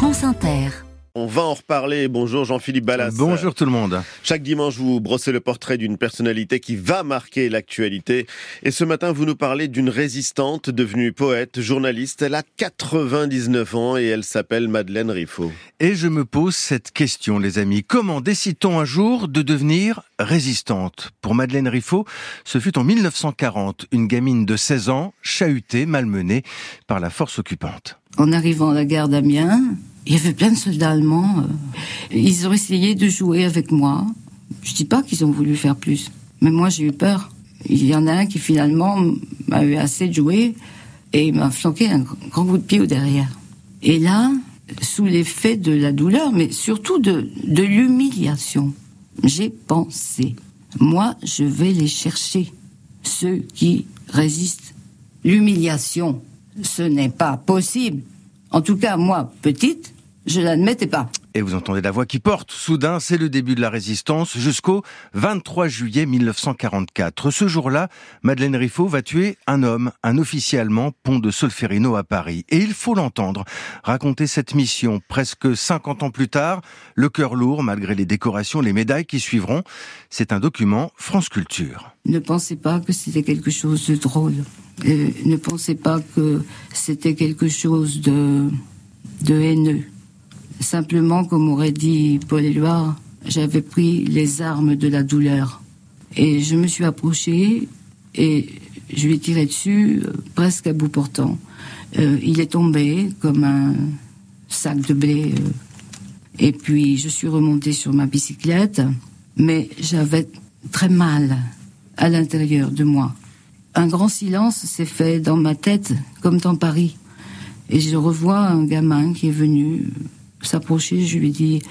France Inter. On va en reparler. Bonjour Jean-Philippe Ballas. Bonjour tout le monde. Chaque dimanche, vous brossez le portrait d'une personnalité qui va marquer l'actualité. Et ce matin, vous nous parlez d'une résistante devenue poète, journaliste. Elle a 99 ans et elle s'appelle Madeleine Riffaut. Et je me pose cette question, les amis. Comment décide-t-on un jour de devenir résistante? Pour Madeleine Riffaut, ce fut en 1940, une gamine de 16 ans, chahutée, malmenée par la force occupante. En arrivant à la gare d'Amiens, il y avait plein de soldats allemands. Ils ont essayé de jouer avec moi. Je dis pas qu'ils ont voulu faire plus, mais moi j'ai eu peur. Il y en a un qui finalement m'a eu assez de jouer et m'a flanqué un grand coup de pied au derrière. Et là, sous l'effet de la douleur, mais surtout de, de l'humiliation, j'ai pensé, moi je vais les chercher, ceux qui résistent. L'humiliation, ce n'est pas possible. En tout cas, moi, petite, je l'admettais pas. Et vous entendez la voix qui porte. Soudain, c'est le début de la résistance jusqu'au 23 juillet 1944. Ce jour-là, Madeleine Riffaut va tuer un homme, un officier allemand, pont de Solferino à Paris. Et il faut l'entendre raconter cette mission presque 50 ans plus tard, le cœur lourd malgré les décorations, les médailles qui suivront. C'est un document France Culture. Ne pensez pas que c'était quelque chose de drôle. Euh, ne pensez pas que c'était quelque chose de, de haineux. Simplement, comme aurait dit Paul Éluard, j'avais pris les armes de la douleur. Et je me suis approchée et je lui ai tiré dessus euh, presque à bout portant. Euh, il est tombé comme un sac de blé. Et puis je suis remontée sur ma bicyclette, mais j'avais très mal à l'intérieur de moi. Un grand silence s'est fait dans ma tête, comme dans Paris. Et je revois un gamin qui est venu s'approcher, je lui dis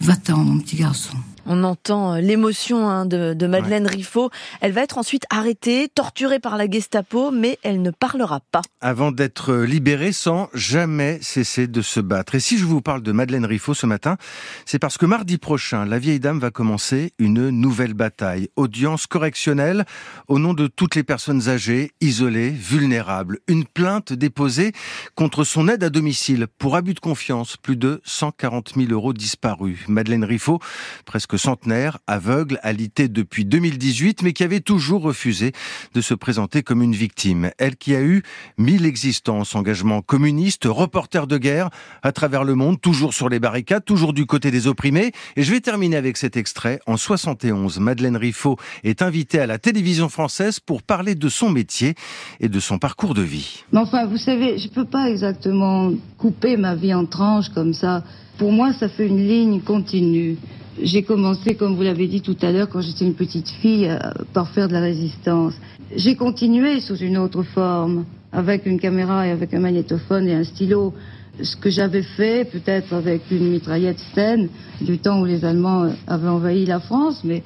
Va-t'en, mon petit garçon. On entend euh, l'émotion hein, de, Madeleine Riffaut. Elle va être ensuite arrêtée, torturée par la Gestapo, mais elle ne parlera pas. Avant d'être libérée sans jamais cesser de se battre. Et si je vous parle de Madeleine Riffaut ce matin, c'est parce que mardi prochain, la vieille dame va commencer une nouvelle bataille. Audience correctionnelle au nom de toutes les personnes âgées, isolées, vulnérables. Une plainte déposée contre son aide à domicile pour abus de confiance. Plus de 140 000 euros disparus. Madeleine Riffaut, presque centenaire, aveugle, alité depuis 2018, mais qui avait toujours refusé de se présenter comme une victime. Elle qui a eu mille existences, engagement communiste, reporter de guerre à travers le monde, toujours sur les barricades, toujours du côté des opprimés. Et je vais terminer avec cet extrait. En 71, Madeleine Riffaut est invitée à la télévision française pour parler de son métier et de son parcours de vie. Mais enfin, vous savez, je peux pas exactement couper ma vie en tranches comme ça. Pour moi, ça fait une ligne continue. J'ai commencé, comme vous l'avez dit tout à l'heure, quand j'étais une petite fille, euh, par faire de la résistance. J'ai continué sous une autre forme, avec une caméra et avec un magnétophone et un stylo. Ce que j'avais fait, peut-être avec une mitraillette Sten, du temps où les Allemands euh, avaient envahi la France, mais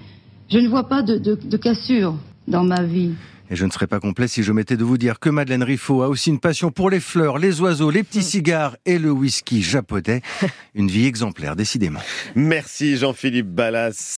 je ne vois pas de, de cassure dans ma vie. Et je ne serais pas complet si je m'étais de vous dire que Madeleine Riffaut a aussi une passion pour les fleurs, les oiseaux, les petits mm. cigares et le whisky japonais. Une vie exemplaire, décidément. Merci Jean-Philippe Ballas.